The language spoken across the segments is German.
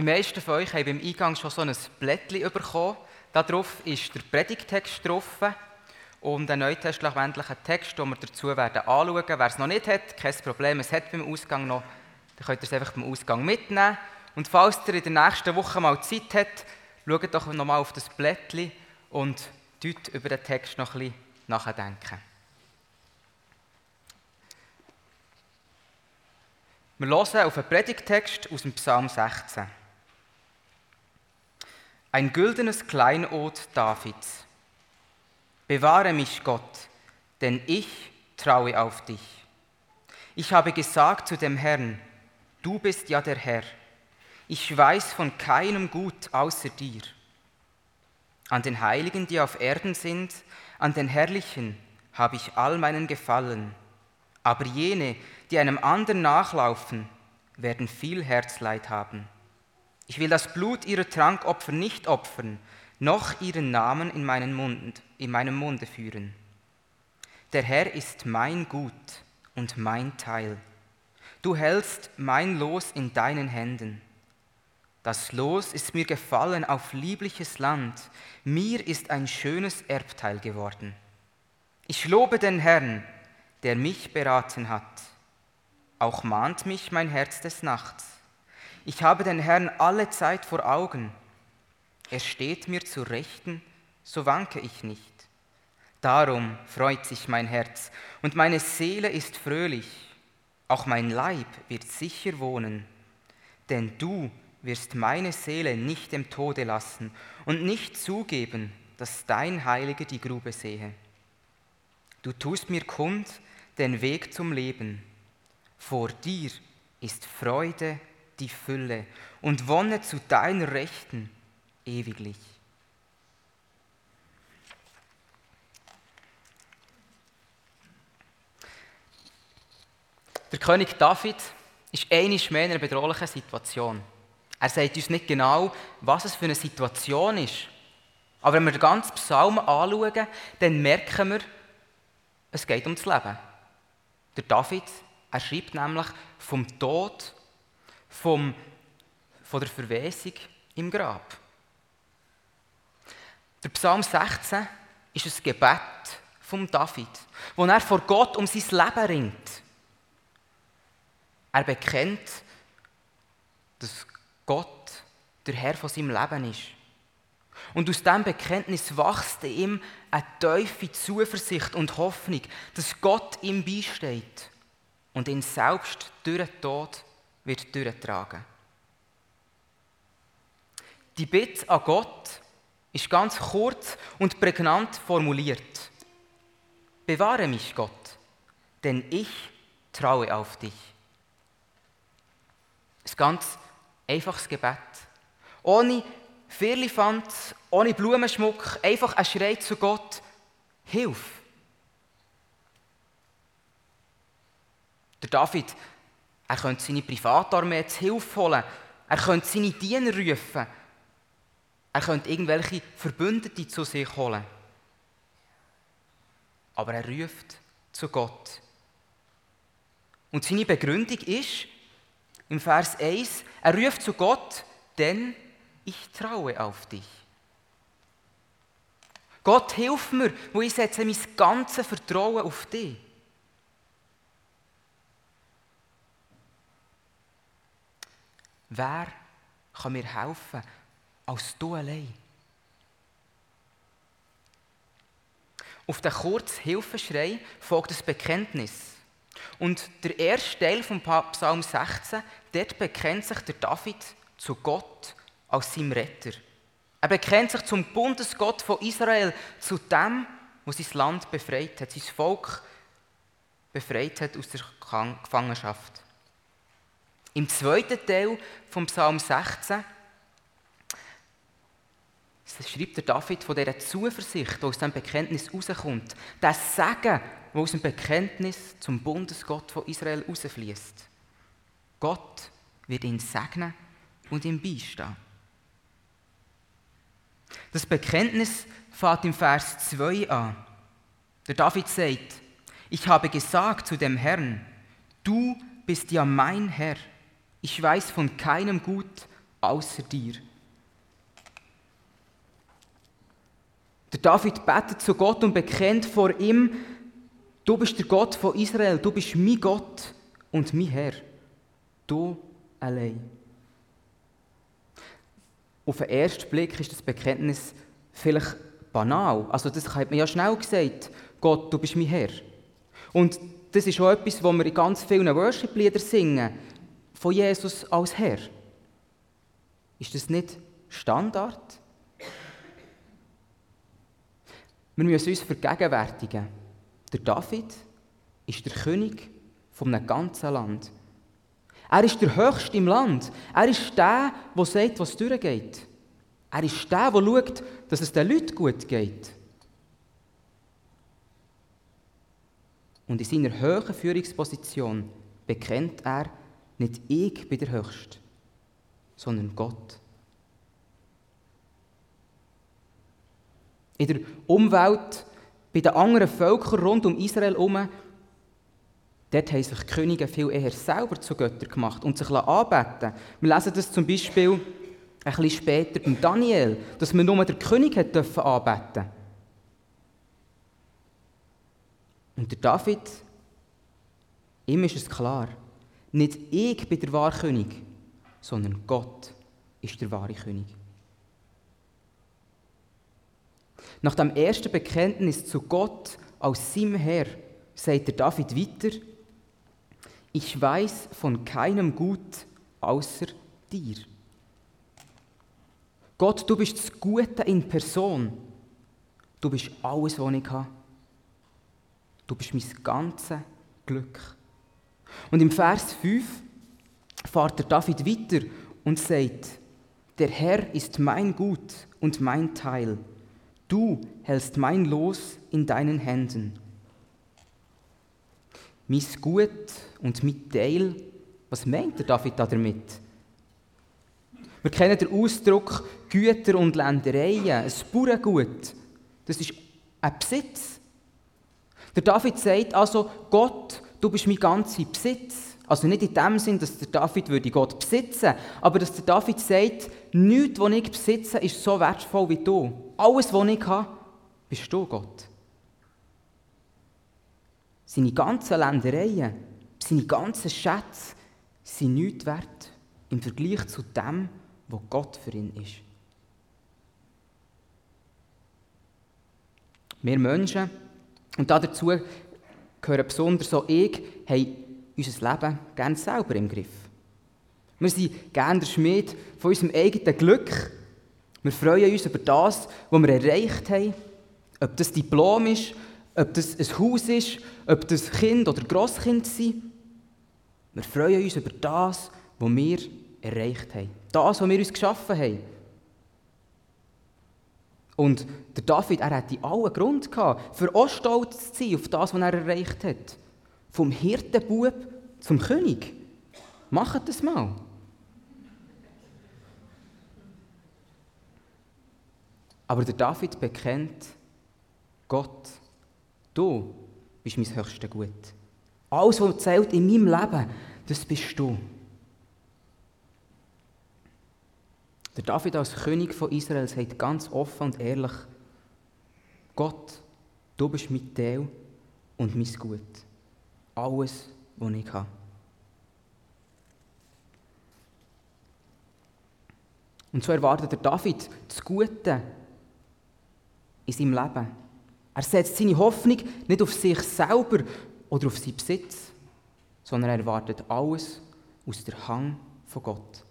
Die meisten von euch haben beim Eingang schon so ein Blättchen bekommen. Darauf ist der Predigtext drauf und ein neutestamentlicher Text, den wir dazu werden anschauen werden. Wer es noch nicht hat, kein Problem, es hat beim Ausgang noch, dann könnt ihr es einfach beim Ausgang mitnehmen. Und falls ihr in der nächsten Woche mal Zeit habt, schaut doch nochmal auf das Blättchen und dort über den Text noch ein bisschen nachdenken. Wir hören auf einen Predigtext aus dem Psalm 16. Ein güldenes Kleinod Davids. Bewahre mich, Gott, denn ich traue auf dich. Ich habe gesagt zu dem Herrn, du bist ja der Herr. Ich weiß von keinem Gut außer dir. An den Heiligen, die auf Erden sind, an den Herrlichen habe ich all meinen Gefallen. Aber jene, die einem anderen nachlaufen, werden viel Herzleid haben. Ich will das Blut ihrer Trankopfer nicht opfern, noch ihren Namen in, meinen Mund, in meinem Munde führen. Der Herr ist mein Gut und mein Teil. Du hältst mein Los in deinen Händen. Das Los ist mir gefallen auf liebliches Land. Mir ist ein schönes Erbteil geworden. Ich lobe den Herrn, der mich beraten hat. Auch mahnt mich mein Herz des Nachts. Ich habe den Herrn alle Zeit vor Augen. Er steht mir zu Rechten, so wanke ich nicht. Darum freut sich mein Herz und meine Seele ist fröhlich. Auch mein Leib wird sicher wohnen. Denn du wirst meine Seele nicht dem Tode lassen und nicht zugeben, dass dein Heiliger die Grube sehe. Du tust mir kund den Weg zum Leben. Vor dir ist Freude die Fülle und wonne zu deiner Rechten ewiglich. Der König David ist einisch mehr in einer bedrohlichen Situation. Er sagt uns nicht genau, was es für eine Situation ist. Aber wenn wir den ganzen Psalm anschauen, dann merken wir, es geht ums Leben. Der David, er schreibt nämlich vom Tod vom, von der Verwesung im Grab. Der Psalm 16 ist ein Gebet von David, wo er vor Gott um sein Leben ringt. Er bekennt, dass Gott der Herr von seinem Leben ist. Und aus diesem Bekenntnis wächst in ihm eine tiefe Zuversicht und Hoffnung, dass Gott ihm beisteht und ihn selbst durch den Tod wird durchtragen. Die Bitte an Gott ist ganz kurz und prägnant formuliert. Bewahre mich, Gott, denn ich traue auf dich. Ein ganz einfaches Gebet. Ohne Firlefanz, ohne Blumenschmuck, einfach ein Schrei zu Gott, Hilf. Der David er könnte seine Privatarmee zu Hilfe holen. Er könnte seine Diener rufen. Er könnte irgendwelche Verbündete zu sich holen. Aber er ruft zu Gott. Und seine Begründung ist, im Vers 1, er ruft zu Gott, denn ich traue auf dich. Gott, hilf mir, wo ich setze mein ganzes Vertrauen auf dich. Wer kann mir helfen als du allein? Auf den kurzen Hilfeschrei folgt das Bekenntnis. Und der erste Teil vom Psalm 16, dort bekennt sich der David zu Gott als seinem Retter. Er bekennt sich zum Bundesgott von Israel, zu dem, wo sein Land befreit hat, sein Volk befreit hat aus der Gefangenschaft. Im zweiten Teil vom Psalm 16 schreibt der David von dieser Zuversicht, die aus dem Bekenntnis rauskommt. Das Segen, das aus dem Bekenntnis zum Bundesgott von Israel rausfließt. Gott wird ihn segnen und ihm beistehen. Das Bekenntnis fängt im Vers 2 an. Der David sagt, ich habe gesagt zu dem Herrn, du bist ja mein Herr. Ich weiß von keinem Gut außer dir. Der David betet zu Gott und bekennt vor ihm, du bist der Gott von Israel, du bist mein Gott und mein Herr. Du allein. Auf den ersten Blick ist das Bekenntnis vielleicht banal. Also das hat man ja schnell gesagt. Gott, du bist mein Herr. Und das ist auch etwas, was wir in ganz vielen Worship-Liedern singen. Von Jesus als Herr. Ist das nicht Standard? Wir müssen uns vergegenwärtigen. Der David ist der König von einem ganzen Land. Er ist der Höchste im Land. Er ist der, der sagt, was durchgeht. Er ist der, der schaut, dass es den Leuten gut geht. Und in seiner hohen Führungsposition bekennt er, nicht ich bin der Höchste, sondern Gott. In der Umwelt, bei den anderen Völkern rund um Israel herum, dort haben sich die Könige viel eher selber zu Göttern gemacht und sich anbeten. Wir lesen das zum Beispiel ein bisschen später beim Daniel, dass man nur den König hat dürfen anbeten. Und der David, ihm ist es klar, nicht ich bin der wahre König, sondern Gott ist der wahre König. Nach dem ersten Bekenntnis zu Gott als seinem Herr sagt der David weiter, ich weiß von keinem Gut außer dir. Gott, du bist das Gute in Person. Du bist alles, was ich habe. Du bist mein ganzes Glück. Und im Vers 5 fährt der David weiter und sagt, der Herr ist mein Gut und mein Teil. Du hältst mein Los in deinen Händen. Mein Gut und mein Teil, was meint der David damit? Wir kennen den Ausdruck Güter und Ländereien, ein Bauerngut. Das ist ein Besitz. Der David sagt also, Gott, du bist mein ganzer Besitz. Also nicht in dem Sinn, dass der David würde Gott besitzen, aber dass der David sagt, nichts, was ich besitze, ist so wertvoll wie du. Alles, was ich habe, bist du, Gott. Seine ganzen Ländereien, seine ganzen Schätze sind nichts wert im Vergleich zu dem, was Gott für ihn ist. Wir Menschen, und dazu gehören besonders auch ich, haben unser Leben gerne selber im Griff. Wir sind gerne der Schmied von unserem eigenen Glück. Wir freuen uns über das, was wir erreicht haben. Ob das Diplom ist, ob das ein Haus ist, ob das Kind oder Grosskind sind. Wir freuen uns über das, was wir erreicht haben. Das, was wir uns geschaffen haben. Und der David, er hatte allen Grund gehabt, für auch stolz zu sein auf das, was er erreicht hat. Vom Hirtenbub zum König. Macht das mal. Aber der David bekennt, Gott, du bist mein höchstes Gut. Alles, was zählt in meinem Leben, das bist du. Der David als König von Israel sagt ganz offen und ehrlich, Gott, du bist mein Teil und mein Gut alles, was ich habe. Und so erwartet der David das Gute in seinem Leben. Er setzt seine Hoffnung nicht auf sich selber oder auf seinen Besitz, sondern er erwartet alles aus der Hang von Gott.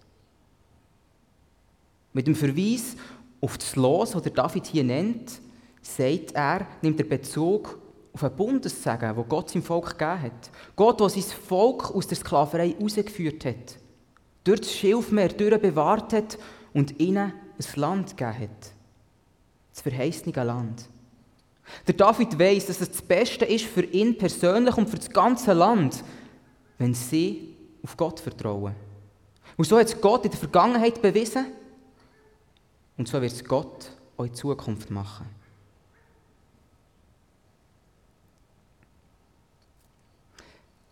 Mit dem Verweis auf das Los, das David hier nennt, sagt er, nimmt er Bezug auf einen Bundessegen, wo Gott seinem Volk gegeben hat. Gott, der sein Volk aus der Sklaverei herausgeführt hat, durch das Schilfmeer durch bewahrt hat und ihnen ein Land gegeben hat. Das verheißene Land. Der David weiß, dass es das Beste ist für ihn persönlich und für das ganze Land, wenn sie auf Gott vertrauen. Und so hat es Gott in der Vergangenheit bewiesen und so wird es Gott auch Zukunft machen.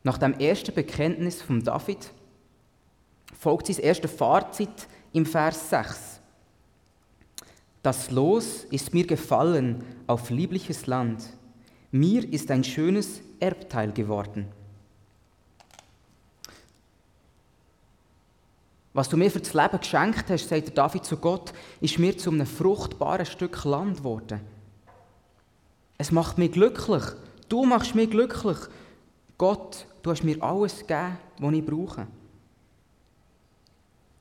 Nach dem ersten Bekenntnis von David folgt sein erstes Fazit im Vers 6. Das Los ist mir gefallen auf liebliches Land. Mir ist ein schönes Erbteil geworden. Was du mir für das Leben geschenkt hast, sagt David zu Gott, ist mir zu einem fruchtbaren Stück Land geworden. Es macht mich glücklich. Du machst mich glücklich. Gott, du hast mir alles gegeben, was ich brauche.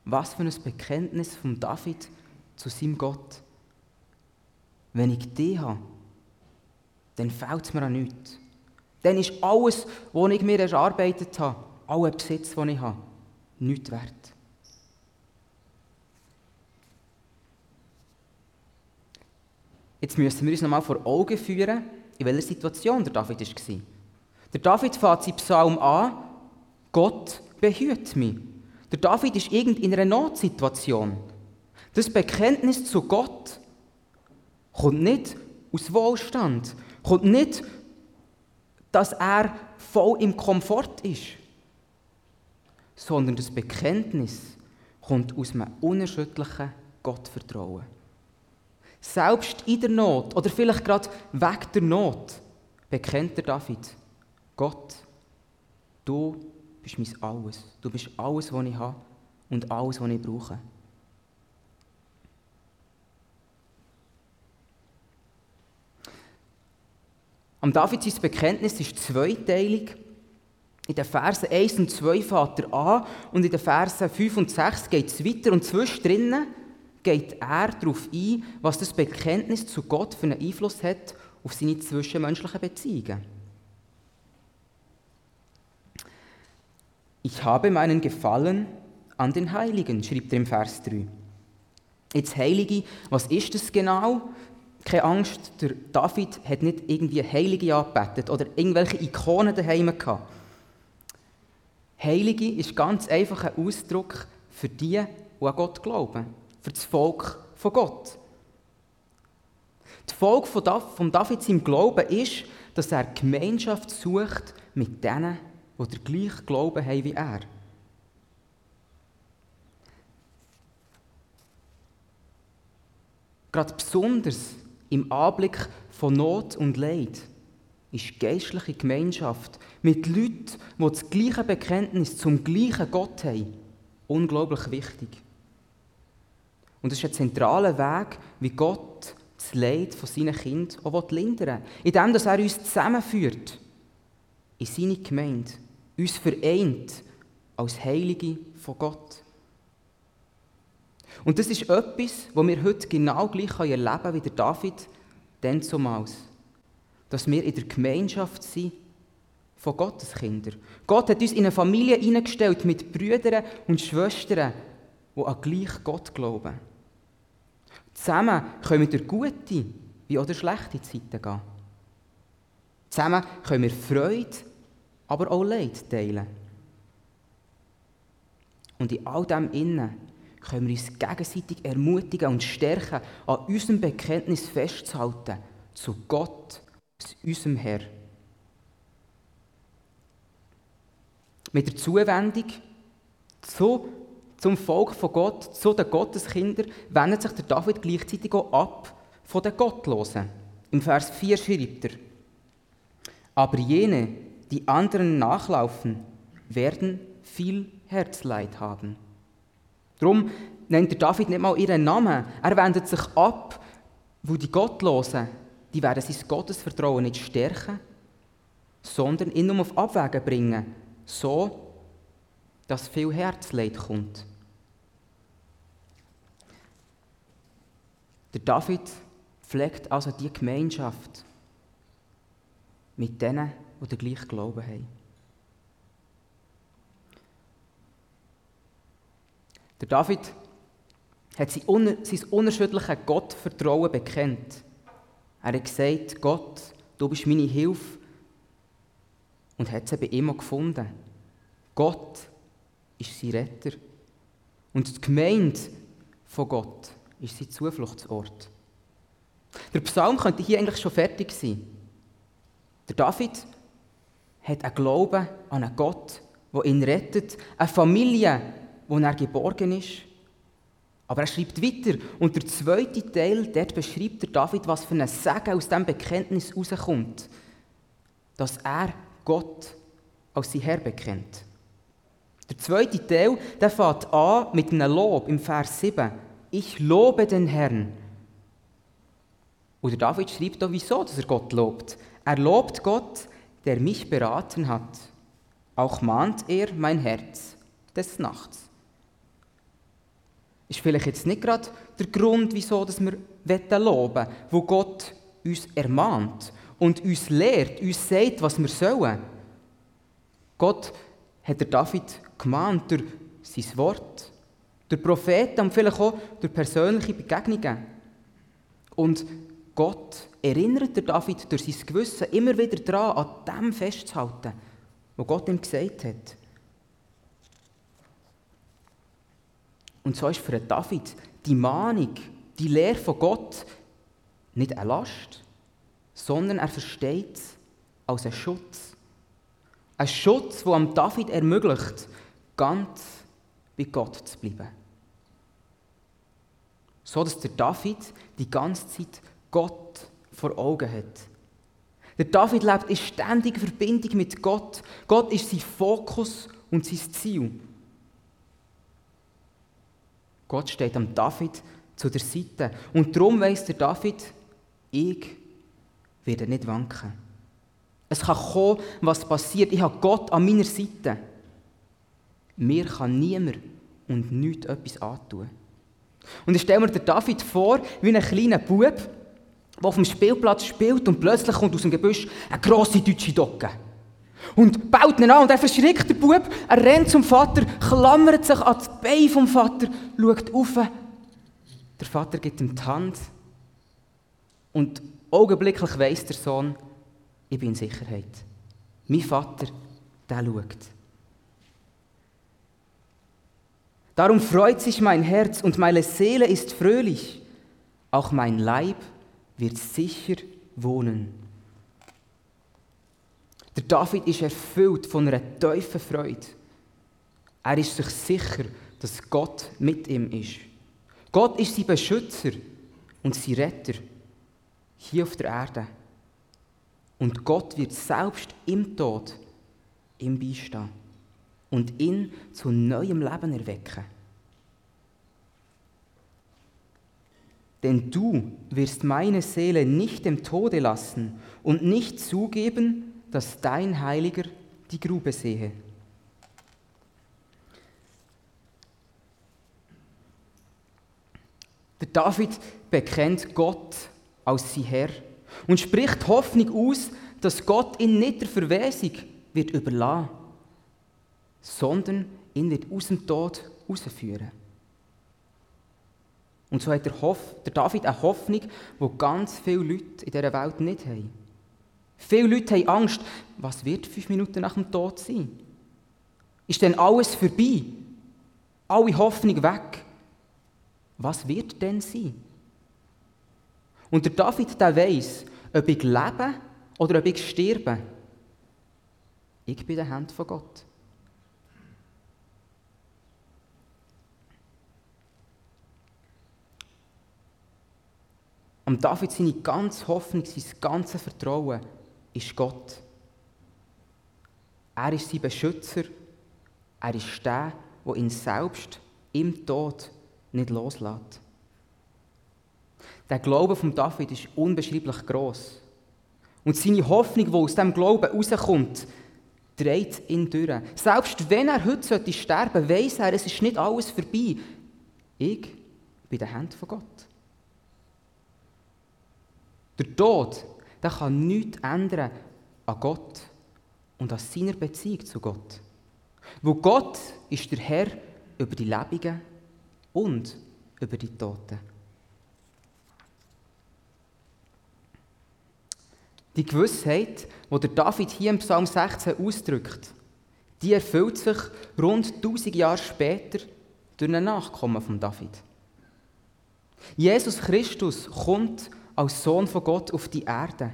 Was für ein Bekenntnis von David zu seinem Gott. Wenn ich dich habe, dann fällt es mir an nichts. Dann ist alles, was ich mir erarbeitet habe, aller Besitz, den ich habe, nichts wert. Jetzt müssen wir uns nochmal vor Augen führen, in welcher Situation der David war. Der David fährt seinen Psalm an, Gott behüt mich. Der David ist irgend in einer Notsituation. Das Bekenntnis zu Gott kommt nicht aus Wohlstand, kommt nicht, dass er voll im Komfort ist, sondern das Bekenntnis kommt aus einem unerschütterlichen Gottvertrauen. Selbst in der Not oder vielleicht gerade weg der Not bekennt der David, Gott, du bist mein Alles. Du bist alles, was ich habe und alles, was ich brauche. Am David sein Bekenntnis ist zweiteilig. In den Versen 1 und 2 fährt er an und in den Versen 5 und 6 geht es weiter und zwischendrin geht er darauf ein, was das Bekenntnis zu Gott für einen Einfluss hat auf seine zwischenmenschlichen Beziehungen. Ich habe meinen Gefallen an den Heiligen, schreibt er im Vers 3. Jetzt Heilige, was ist das genau? Keine Angst, der David hat nicht irgendwie Heilige angebetet oder irgendwelche Ikonen daheim gehabt. Heilige ist ganz einfach ein Ausdruck für die, die an Gott glauben für das Volk von Gott. Die Folge von David seinem Glauben ist, dass er Gemeinschaft sucht mit denen, die den gleichen Glauben haben wie er. Gerade besonders im Anblick von Not und Leid ist geistliche Gemeinschaft mit Leuten, die das gleiche Bekenntnis zum gleichen Gott haben, unglaublich wichtig. Und es ist ein zentraler Weg, wie Gott das Leid von seinen Kindern auch lindern will. Indem dass er uns zusammenführt in seine Gemeinde, uns vereint als Heilige von Gott. Und das ist etwas, was wir heute genau gleich erleben können wie der David dann zumals. Dass wir in der Gemeinschaft sind von Gottes Kindern. Gott hat uns in eine Familie eingestellt mit Brüdern und Schwestern, die an gleich Gott glauben. Zusammen können wir durch gute wie auch durch schlechte Zeiten gehen. Zusammen können wir Freude, aber auch Leid teilen. Und in all dem Innen können wir uns gegenseitig ermutigen und stärken, an unserem Bekenntnis festzuhalten zu Gott, zu unserem Herr. Mit der Zuwendung zu zum Volk von Gott, zu den Gotteskindern, wendet sich der David gleichzeitig auch ab von den Gottlosen. Im Vers 4 schreibt er, aber jene, die anderen nachlaufen, werden viel Herzleid haben. Darum nennt der David nicht mal ihren Namen. Er wendet sich ab, wo die Gottlosen, die werden sein Gottesvertrauen nicht stärken, sondern ihn nur auf Abwägen bringen, so dass viel Herzleid kommt. Der David pflegt also die Gemeinschaft mit denen, die den gleichen Glauben haben. Der David hat sein, unerschütterliches Gottvertrauen bekennt. Er hat gesagt, Gott, du bist meine Hilfe und hat sie bei ihm gefunden. Gott ist sein Retter. Und die Gemeinde von Gott ist sein Zufluchtsort. Der Psalm könnte hier eigentlich schon fertig sein. Der David hat einen Glauben an einen Gott, der ihn rettet, eine Familie, wo er geborgen ist Aber er schreibt weiter und der zweite Teil, dort beschreibt der David, was für ein Segen aus diesem Bekenntnis rauskommt. Dass er Gott als sein Herr bekennt. Der zweite Teil, der fängt an mit einem Lob im Vers 7. Ich lobe den Herrn. Und der David schreibt auch, wieso dass er Gott lobt. Er lobt Gott, der mich beraten hat. Auch mahnt er mein Herz des Nachts. Ist vielleicht jetzt nicht gerade der Grund, wieso dass wir loben wollen, wo Gott uns ermahnt und uns lehrt, uns sagt, was wir sollen. Gott hat der David gemahnt durch sein Wort, durch Propheten und vielleicht auch durch persönliche Begegnungen. Und Gott erinnert David durch sein Gewissen immer wieder daran, an dem festzuhalten, was Gott ihm gesagt hat. Und so ist für David die Mahnung, die Lehre von Gott nicht eine Last, sondern er versteht es als einen Schutz. Ein Schutz, der am David ermöglicht, ganz bei Gott zu bleiben. So dass der David die ganze Zeit Gott vor Augen hat. Der David lebt in ständiger Verbindung mit Gott. Gott ist sein Fokus und sein Ziel. Gott steht am David zu der Seite. Und darum weiss der David, ich werde nicht wanken. Es kann kommen, was passiert. Ich habe Gott an meiner Seite. Mir kann niemand und nichts etwas antun. Und ich stelle mir den David vor, wie ein kleiner Bub, der auf dem Spielplatz spielt und plötzlich kommt aus dem Gebüsch eine grosse deutsche Docke. Und baut ihn an und er verschrickt den Bub, er rennt zum Vater, klammert sich an das Bein vom Vater, schaut auf. Der Vater gibt ihm die Hand und augenblicklich weiss der Sohn, ich bin in Sicherheit. Mein Vater, der schaut. Darum freut sich mein Herz und meine Seele ist fröhlich. Auch mein Leib wird sicher wohnen. Der David ist erfüllt von einer tiefen Freude. Er ist sich sicher, dass Gott mit ihm ist. Gott ist sein Beschützer und sein Retter hier auf der Erde. Und Gott wird selbst im Tod ihm beistehen und ihn zu neuem Leben erwecken. Denn du wirst meine Seele nicht dem Tode lassen und nicht zugeben, dass dein Heiliger die Grube sehe. Der David bekennt Gott als sein Herr und spricht Hoffnung aus, dass Gott ihn nicht der Verwesung wird überlassen, sondern ihn wird aus dem Tod herausführen. Und so hat der, Hoff, der David eine Hoffnung, die ganz viele Leute in dieser Welt nicht haben. Viele Leute haben Angst, was wird fünf Minuten nach dem Tod sein? Ist denn alles vorbei? Alle Hoffnung weg? Was wird denn sein? Und der David, der weiss, ob ich lebe oder ob ich sterbe. Ich bin der Hand von Gott. Am David seine ganze Hoffnung, sein ganzes Vertrauen ist Gott. Er ist sein Beschützer. Er ist der, der ihn selbst im Tod nicht loslässt. Der Glaube von David ist unbeschreiblich groß. Und seine Hoffnung, die aus diesem Glauben herauskommt, dreht ihn durch. Selbst wenn er heute sterben sollte, weiss er, es ist nicht alles vorbei. Ich bin in den Händen von Gott. Der Tod, der kann nichts ändern an Gott und an seiner Beziehung zu Gott. Wo Gott ist der Herr über die Lebenden und über die Toten. Die Gewissheit, die der David hier im Psalm 16 ausdrückt, die erfüllt sich rund 1000 Jahre später durch einen Nachkommen von David. Jesus Christus kommt als Sohn von Gott auf die Erde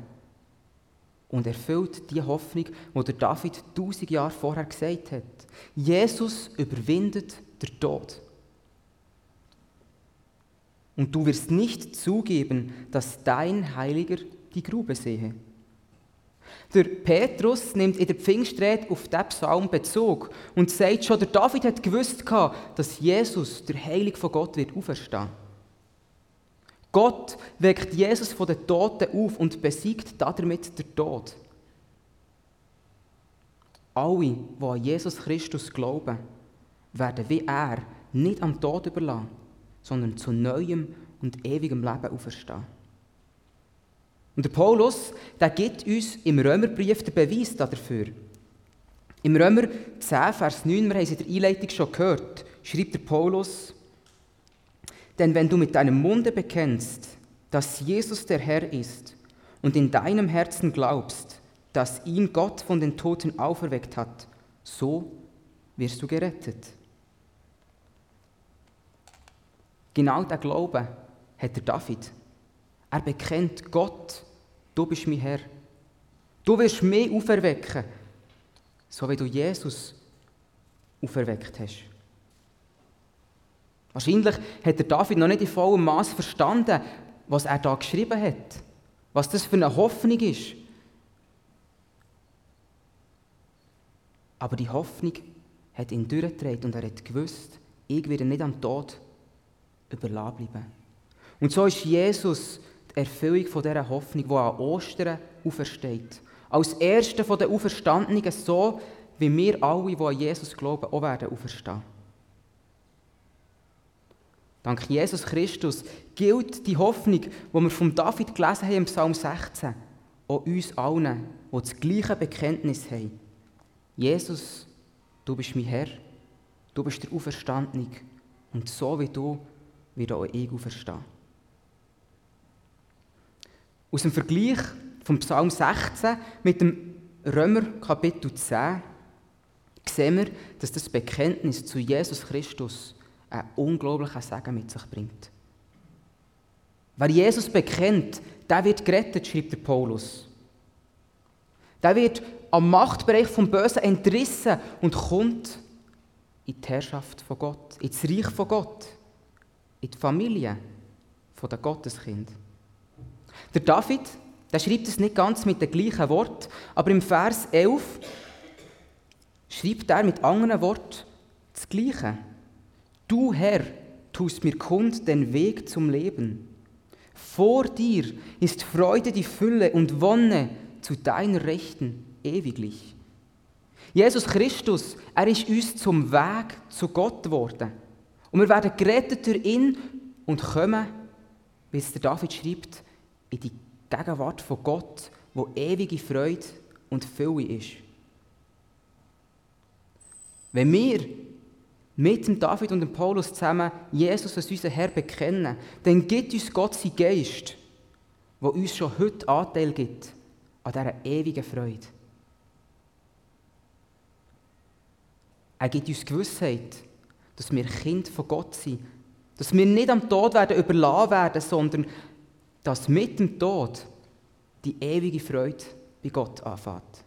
und erfüllt die Hoffnung, die der David 1000 Jahre vorher gesagt hat. Jesus überwindet den Tod. und du wirst nicht zugeben, dass dein Heiliger die Grube sehe. Der Petrus nimmt in der Pfingstrede auf diesen Psalm Bezug und sagt schon, der David hat gewusst, dass Jesus, der Heilige von Gott, wird auferstehen. Gott weckt Jesus von den Toten auf und besiegt damit den Tod. Alle, die an Jesus Christus glauben, werden wie er nicht am Tod überlassen, sondern zu neuem und ewigem Leben auferstehen. Und der Paulus, der gibt uns im Römerbrief den Beweis dafür. Im Römer 10, Vers 9, wir haben es in der Einleitung schon gehört, schreibt der Paulus, denn wenn du mit deinem Munde bekennst, dass Jesus der Herr ist und in deinem Herzen glaubst, dass ihn Gott von den Toten auferweckt hat, so wirst du gerettet. Genau der Glaube hat der David. Er bekennt Gott, du bist mein Herr. Du wirst mich auferwecken, so wie du Jesus auferweckt hast. Wahrscheinlich hat der David noch nicht in vollem Maß verstanden, was er da geschrieben hat, was das für eine Hoffnung ist. Aber die Hoffnung hat ihn durchgetragen und er hat gewusst, ich werde nicht am Tod überlassen bleiben. Und so ist Jesus die Erfüllung von dieser Hoffnung, die an Ostern aufersteht. Als Erster von den Auferstandenen, so wie wir alle, die an Jesus glauben, auch werden auferstehen. Dank Jesus Christus gilt die Hoffnung, die wir von David gelesen haben im Psalm 16, auch uns allen, die das gleiche Bekenntnis haben. Jesus, du bist mein Herr, du bist der Auferstandene und so wie du wird auch ich auferstehen. Aus dem Vergleich vom Psalm 16 mit dem Römer Kapitel 10 sehen wir, dass das Bekenntnis zu Jesus Christus einen unglaublichen Segen mit sich bringt. Wer Jesus bekennt, der wird gerettet, schreibt der Paulus. Der wird am Machtbereich vom Bösen entrissen und kommt in die Herrschaft von Gott, ins Reich von Gott, in die Familie der Gotteskind. Der David, der schreibt es nicht ganz mit dem gleichen Wort, aber im Vers 11 schreibt er mit anderen Worten das Gleiche. Du Herr, tust mir kund den Weg zum Leben. Vor dir ist Freude die Fülle und Wonne zu deiner Rechten ewiglich. Jesus Christus, er ist uns zum Weg zu Gott geworden. Und wir werden gerettet durch ihn und kommen, wie es der David schreibt, in die Gegenwart von Gott, wo ewige Freude und Fülle ist. Wenn wir mit dem David und dem Paulus zusammen Jesus als unseren Herr bekennen, dann gibt uns Gott sein Geist, wo uns schon heute Anteil gibt an dieser ewigen Freude. Er gibt uns Gewissheit, dass wir Kind von Gott sind, dass wir nicht am Tod werden überlassen werden, sondern dass mit dem Tod die ewige Freude bei Gott anfängt.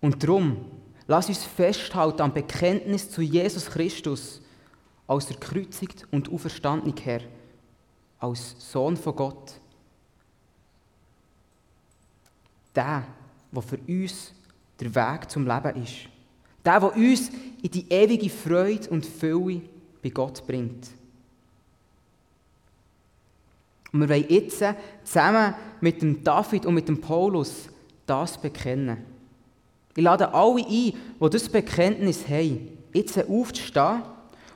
Und darum, lass uns festhalten am Bekenntnis zu Jesus Christus als der gekreuzigt und auferstandene Herr, als Sohn von Gott. Der, der für uns der Weg zum Leben ist. Der, der uns in die ewige Freude und Fülle bei Gott bringt. Und wir wollen jetzt zusammen mit dem David und mit dem Paulus das bekennen. Ich lade alle ein, die das Bekenntnis haben, jetzt aufzustehen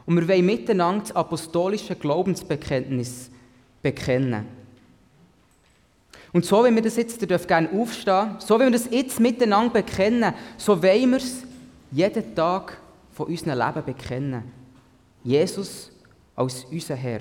und wir wollen miteinander das apostolische Glaubensbekenntnis bekennen. Und so, wie wir das jetzt, ihr dürft gerne aufstehen, so wie wir das jetzt miteinander bekennen, so wollen wir es jeden Tag von unserem Leben bekennen. Jesus als unser Herr.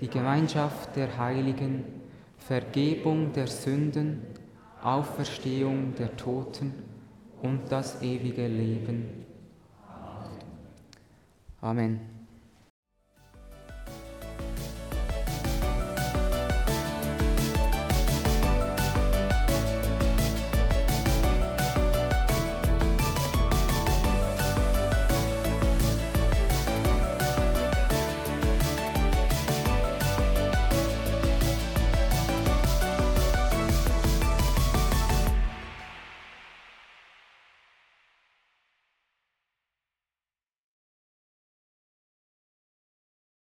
die Gemeinschaft der Heiligen, Vergebung der Sünden, Auferstehung der Toten und das ewige Leben. Amen.